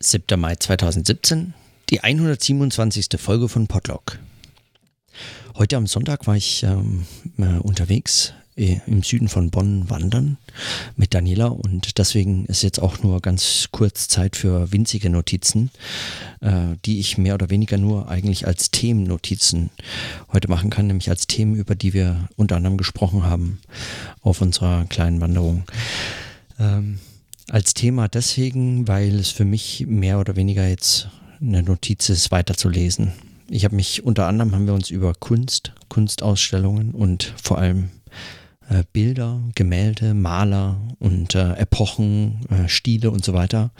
7. Mai 2017, die 127. Folge von Podlog. Heute am Sonntag war ich ähm, äh, unterwegs äh, im Süden von Bonn wandern mit Daniela und deswegen ist jetzt auch nur ganz kurz Zeit für winzige Notizen, äh, die ich mehr oder weniger nur eigentlich als Themennotizen heute machen kann, nämlich als Themen, über die wir unter anderem gesprochen haben auf unserer kleinen Wanderung. Ähm, als Thema deswegen, weil es für mich mehr oder weniger jetzt eine Notiz ist, weiterzulesen. Ich habe mich unter anderem haben wir uns über Kunst, Kunstausstellungen und vor allem äh, Bilder, Gemälde, Maler und äh, Epochen, äh, Stile und so weiter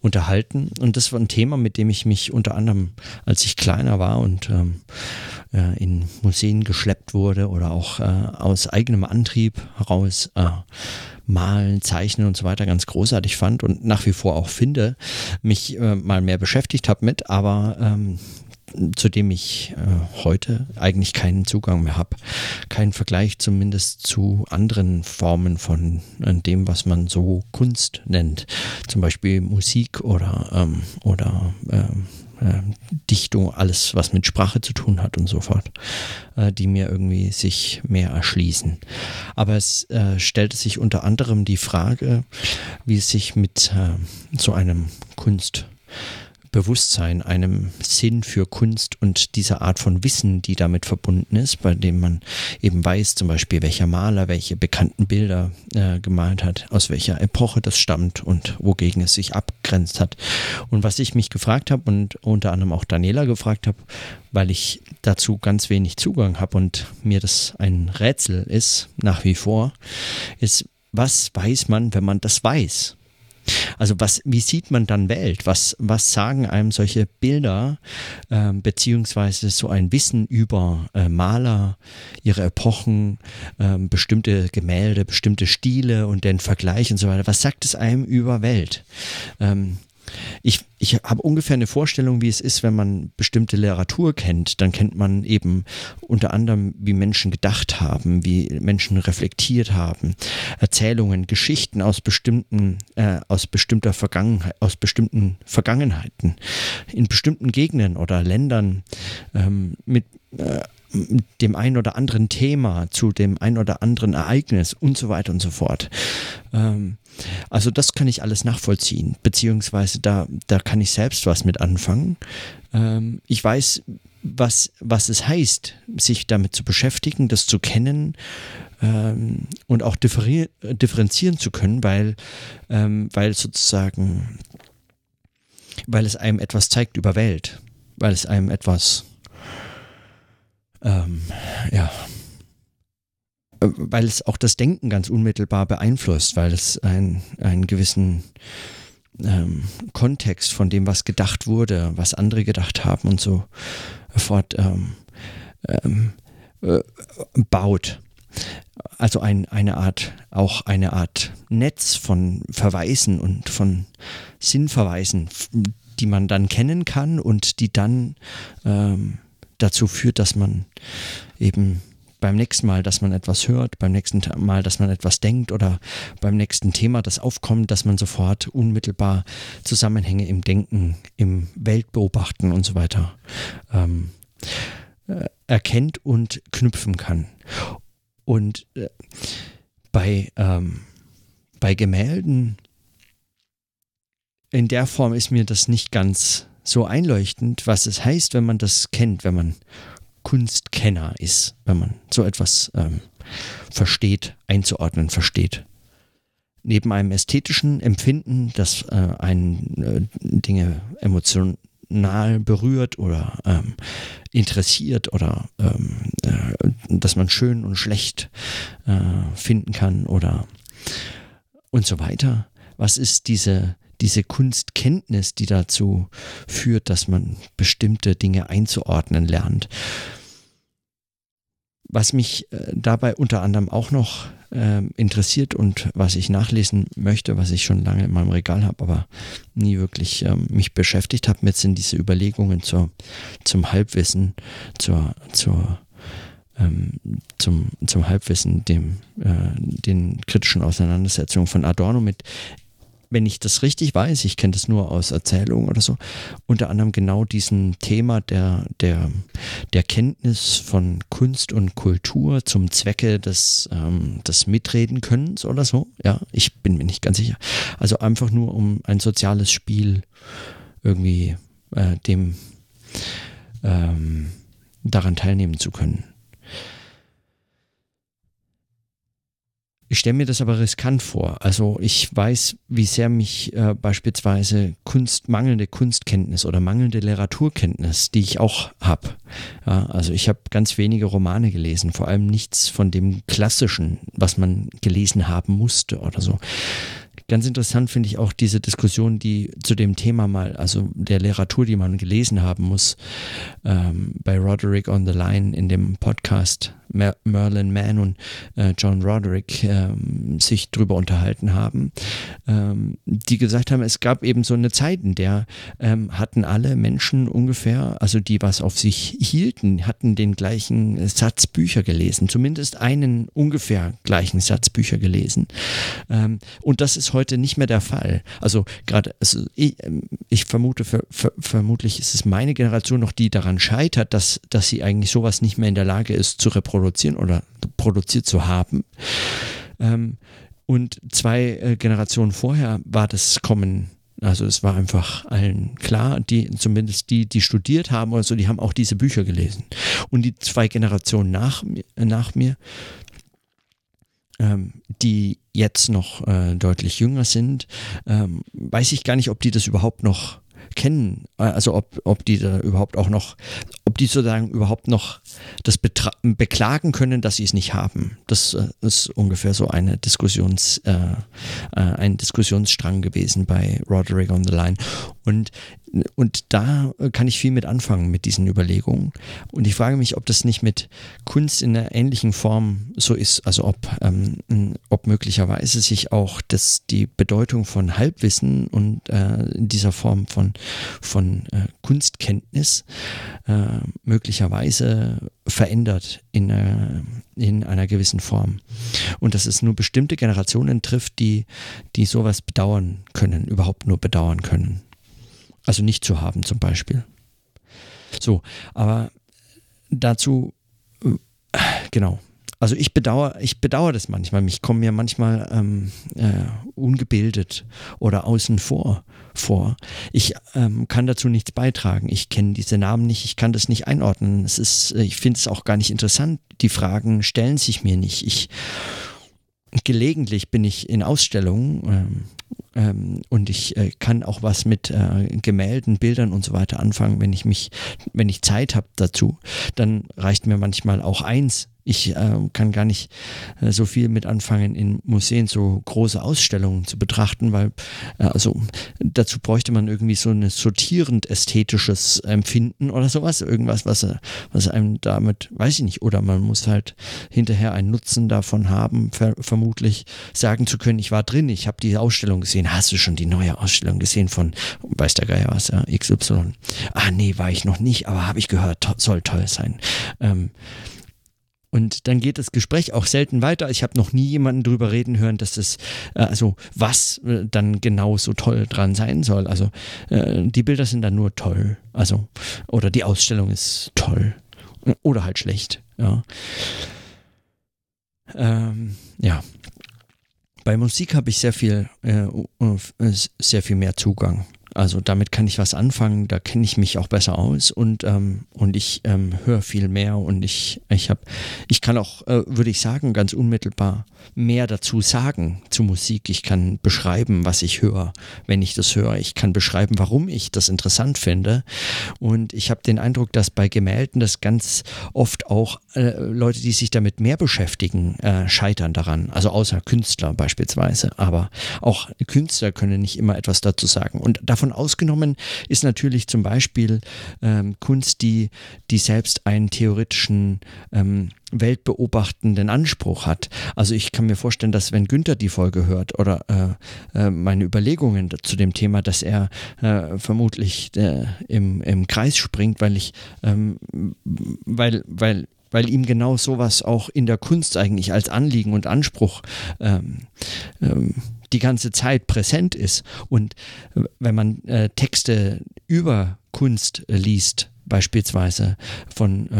unterhalten. Und das war ein Thema, mit dem ich mich unter anderem, als ich kleiner war und ähm, äh, in Museen geschleppt wurde oder auch äh, aus eigenem Antrieb heraus äh, malen, zeichnen und so weiter ganz großartig fand und nach wie vor auch finde, mich äh, mal mehr beschäftigt habe mit, aber ähm, zu dem ich äh, heute eigentlich keinen Zugang mehr habe. Keinen Vergleich zumindest zu anderen Formen von äh, dem, was man so Kunst nennt. Zum Beispiel Musik oder, ähm, oder ähm, äh, Dichtung, alles, was mit Sprache zu tun hat und so fort, äh, die mir irgendwie sich mehr erschließen. Aber es äh, stellte sich unter anderem die Frage, wie es sich mit äh, so einem Kunst Bewusstsein, einem Sinn für Kunst und dieser Art von Wissen, die damit verbunden ist, bei dem man eben weiß, zum Beispiel welcher Maler welche bekannten Bilder äh, gemalt hat, aus welcher Epoche das stammt und wogegen es sich abgrenzt hat. Und was ich mich gefragt habe und unter anderem auch Daniela gefragt habe, weil ich dazu ganz wenig Zugang habe und mir das ein Rätsel ist, nach wie vor, ist, was weiß man, wenn man das weiß? Also was, wie sieht man dann Welt? Was, was sagen einem solche Bilder äh, beziehungsweise so ein Wissen über äh, Maler, ihre Epochen, äh, bestimmte Gemälde, bestimmte Stile und den Vergleich und so weiter? Was sagt es einem über Welt? Ähm, ich, ich habe ungefähr eine Vorstellung, wie es ist, wenn man bestimmte Literatur kennt. Dann kennt man eben unter anderem, wie Menschen gedacht haben, wie Menschen reflektiert haben, Erzählungen, Geschichten aus bestimmten, äh, aus bestimmter Vergangenheit, aus bestimmten Vergangenheiten, in bestimmten Gegenden oder Ländern ähm, mit äh, dem ein oder anderen Thema, zu dem ein oder anderen Ereignis und so weiter und so fort. Ähm, also das kann ich alles nachvollziehen, beziehungsweise da, da kann ich selbst was mit anfangen. Ähm, ich weiß, was, was es heißt, sich damit zu beschäftigen, das zu kennen ähm, und auch differenzieren zu können, weil, ähm, weil sozusagen, weil es einem etwas zeigt über Welt, weil es einem etwas, ähm, ja, weil es auch das Denken ganz unmittelbar beeinflusst, weil es ein, einen gewissen ähm, Kontext von dem, was gedacht wurde, was andere gedacht haben und so fort ähm, ähm, äh, baut. Also ein, eine Art, auch eine Art Netz von Verweisen und von Sinnverweisen, die man dann kennen kann und die dann ähm, dazu führt, dass man eben beim nächsten Mal, dass man etwas hört, beim nächsten Mal, dass man etwas denkt oder beim nächsten Thema, das aufkommt, dass man sofort unmittelbar Zusammenhänge im Denken, im Weltbeobachten und so weiter ähm, äh, erkennt und knüpfen kann. Und äh, bei, ähm, bei Gemälden in der Form ist mir das nicht ganz so einleuchtend, was es heißt, wenn man das kennt, wenn man Kunstkenner ist, wenn man so etwas ähm, versteht, einzuordnen versteht. Neben einem ästhetischen Empfinden, das äh, einen äh, Dinge emotional berührt oder ähm, interessiert oder ähm, äh, dass man schön und schlecht äh, finden kann oder und so weiter. Was ist diese diese Kunstkenntnis, die dazu führt, dass man bestimmte Dinge einzuordnen lernt. Was mich äh, dabei unter anderem auch noch äh, interessiert und was ich nachlesen möchte, was ich schon lange in meinem Regal habe, aber nie wirklich ähm, mich beschäftigt habe mit, sind diese Überlegungen zur, zum Halbwissen, zur, zur ähm, zum, zum Halbwissen, dem, äh, den kritischen Auseinandersetzungen von Adorno mit wenn ich das richtig weiß, ich kenne das nur aus Erzählungen oder so, unter anderem genau diesen Thema der, der, der Kenntnis von Kunst und Kultur zum Zwecke des, ähm, des Mitreden-Könnens oder so. Ja, ich bin mir nicht ganz sicher. Also einfach nur um ein soziales Spiel irgendwie äh, dem ähm, daran teilnehmen zu können. Ich stelle mir das aber riskant vor. Also ich weiß, wie sehr mich äh, beispielsweise Kunst, mangelnde Kunstkenntnis oder mangelnde Literaturkenntnis, die ich auch habe. Ja, also ich habe ganz wenige Romane gelesen, vor allem nichts von dem Klassischen, was man gelesen haben musste oder so. Ganz interessant finde ich auch diese Diskussion, die zu dem Thema mal, also der Literatur, die man gelesen haben muss, ähm, bei Roderick on the Line in dem Podcast Mer Merlin Mann und äh, John Roderick ähm, sich drüber unterhalten haben, ähm, die gesagt haben, es gab eben so eine Zeit, in der ähm, hatten alle Menschen ungefähr, also die was auf sich hielten, hatten den gleichen Satz Bücher gelesen, zumindest einen ungefähr gleichen Satz Bücher gelesen. Ähm, und das ist heute nicht mehr der Fall. Also gerade, also ich, ähm, ich, vermute, ver, ver, vermutlich ist es meine Generation noch, die daran scheitert, dass, dass sie eigentlich sowas nicht mehr in der Lage ist zu reproduzieren produzieren oder produziert zu haben. Ähm, und zwei äh, Generationen vorher war das Kommen also es war einfach allen klar, die, zumindest die, die studiert haben oder so, die haben auch diese Bücher gelesen. Und die zwei Generationen nach, nach mir, ähm, die jetzt noch äh, deutlich jünger sind, ähm, weiß ich gar nicht, ob die das überhaupt noch kennen. Also ob, ob die da überhaupt auch noch, ob die sozusagen überhaupt noch das beklagen können, dass sie es nicht haben. Das äh, ist ungefähr so eine Diskussions, äh, äh, ein Diskussionsstrang gewesen bei Roderick on the Line. Und und da kann ich viel mit anfangen mit diesen Überlegungen. Und ich frage mich, ob das nicht mit Kunst in einer ähnlichen Form so ist. Also ob, ähm, ob möglicherweise sich auch das, die Bedeutung von Halbwissen und äh, dieser Form von, von äh, Kunstkenntnis äh, möglicherweise verändert in, äh, in einer gewissen Form. Und dass es nur bestimmte Generationen trifft, die, die sowas bedauern können, überhaupt nur bedauern können. Also nicht zu haben zum Beispiel. So, aber dazu, äh, genau. Also ich bedauere, ich bedauere das manchmal. Ich komme mir manchmal ähm, äh, ungebildet oder außen vor vor. Ich ähm, kann dazu nichts beitragen. Ich kenne diese Namen nicht, ich kann das nicht einordnen. Es ist, ich finde es auch gar nicht interessant. Die Fragen stellen sich mir nicht. Ich gelegentlich bin ich in Ausstellungen ähm, ähm, und ich äh, kann auch was mit äh, Gemälden, Bildern und so weiter anfangen, wenn ich mich, wenn ich Zeit habe dazu. Dann reicht mir manchmal auch eins ich äh, kann gar nicht äh, so viel mit anfangen, in Museen so große Ausstellungen zu betrachten, weil äh, also dazu bräuchte man irgendwie so ein sortierend ästhetisches Empfinden oder sowas, irgendwas, was, was einem damit, weiß ich nicht, oder man muss halt hinterher einen Nutzen davon haben, ver vermutlich sagen zu können, ich war drin, ich habe die Ausstellung gesehen. Hast du schon die neue Ausstellung gesehen von, weiß der Geier was, ja, XY? Ah nee, war ich noch nicht, aber habe ich gehört, to soll toll sein. Ähm, und dann geht das Gespräch auch selten weiter. Ich habe noch nie jemanden drüber reden hören, dass das, äh, also was äh, dann genau so toll dran sein soll. Also äh, die Bilder sind dann nur toll. Also, oder die Ausstellung ist toll. Oder halt schlecht. Ja. Ähm, ja. Bei Musik habe ich sehr viel, äh, sehr viel mehr Zugang. Also damit kann ich was anfangen, da kenne ich mich auch besser aus und, ähm, und ich ähm, höre viel mehr und ich, ich habe, ich kann auch, äh, würde ich sagen, ganz unmittelbar mehr dazu sagen zu Musik. Ich kann beschreiben, was ich höre, wenn ich das höre. Ich kann beschreiben, warum ich das interessant finde. Und ich habe den Eindruck, dass bei Gemälden das ganz oft auch äh, Leute, die sich damit mehr beschäftigen, äh, scheitern daran. Also außer Künstler beispielsweise. Aber auch Künstler können nicht immer etwas dazu sagen. Und davon ausgenommen ist natürlich zum Beispiel ähm, Kunst, die, die selbst einen theoretischen ähm, weltbeobachtenden Anspruch hat. Also ich kann mir vorstellen, dass wenn Günther die Folge hört oder äh, äh, meine Überlegungen zu dem Thema, dass er äh, vermutlich äh, im, im Kreis springt, weil ich, ähm, weil, weil weil ihm genau sowas auch in der Kunst eigentlich als Anliegen und Anspruch ähm, ähm, die ganze Zeit präsent ist. Und wenn man äh, Texte über Kunst äh, liest, beispielsweise von,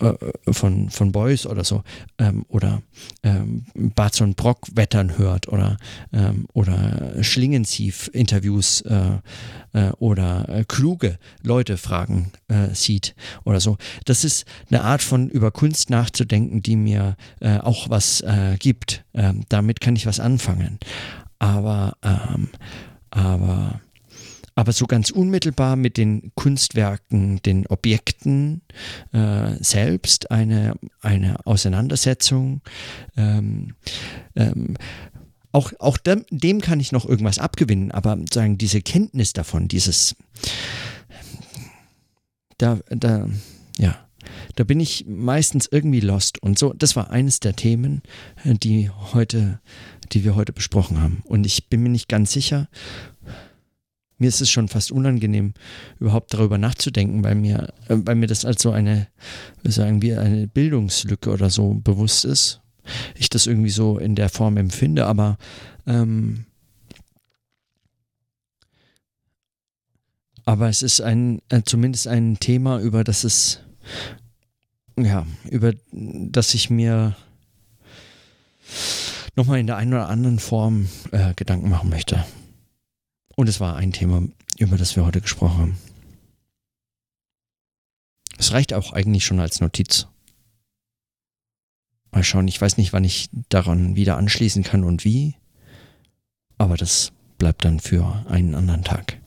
äh, äh, von, von Beuys oder so, ähm, oder ähm, Barton Brock wettern hört oder, ähm, oder Schlingensief-Interviews äh, äh, oder äh, kluge Leute fragen äh, sieht oder so. Das ist eine Art von über Kunst nachzudenken, die mir auch was gibt. Ähm, damit kann ich was anfangen. Aber, ähm, aber aber so ganz unmittelbar mit den Kunstwerken, den Objekten äh, selbst eine, eine Auseinandersetzung. Ähm, ähm, auch, auch dem, dem, kann ich noch irgendwas abgewinnen, aber sagen, diese Kenntnis davon, dieses, da, da, ja, da bin ich meistens irgendwie lost. Und so, das war eines der Themen, die heute, die wir heute besprochen haben. Und ich bin mir nicht ganz sicher, mir ist es schon fast unangenehm, überhaupt darüber nachzudenken, weil mir, äh, weil mir das als so eine, sagen wir, eine Bildungslücke oder so bewusst ist. Ich das irgendwie so in der Form empfinde, aber ähm, aber es ist ein, äh, zumindest ein Thema, über das es, ja, über das ich mir nochmal in der einen oder anderen Form äh, Gedanken machen möchte. Und es war ein Thema, über das wir heute gesprochen haben. Es reicht auch eigentlich schon als Notiz. Mal schauen, ich weiß nicht, wann ich daran wieder anschließen kann und wie, aber das bleibt dann für einen anderen Tag.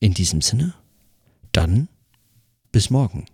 In diesem Sinne, dann bis morgen.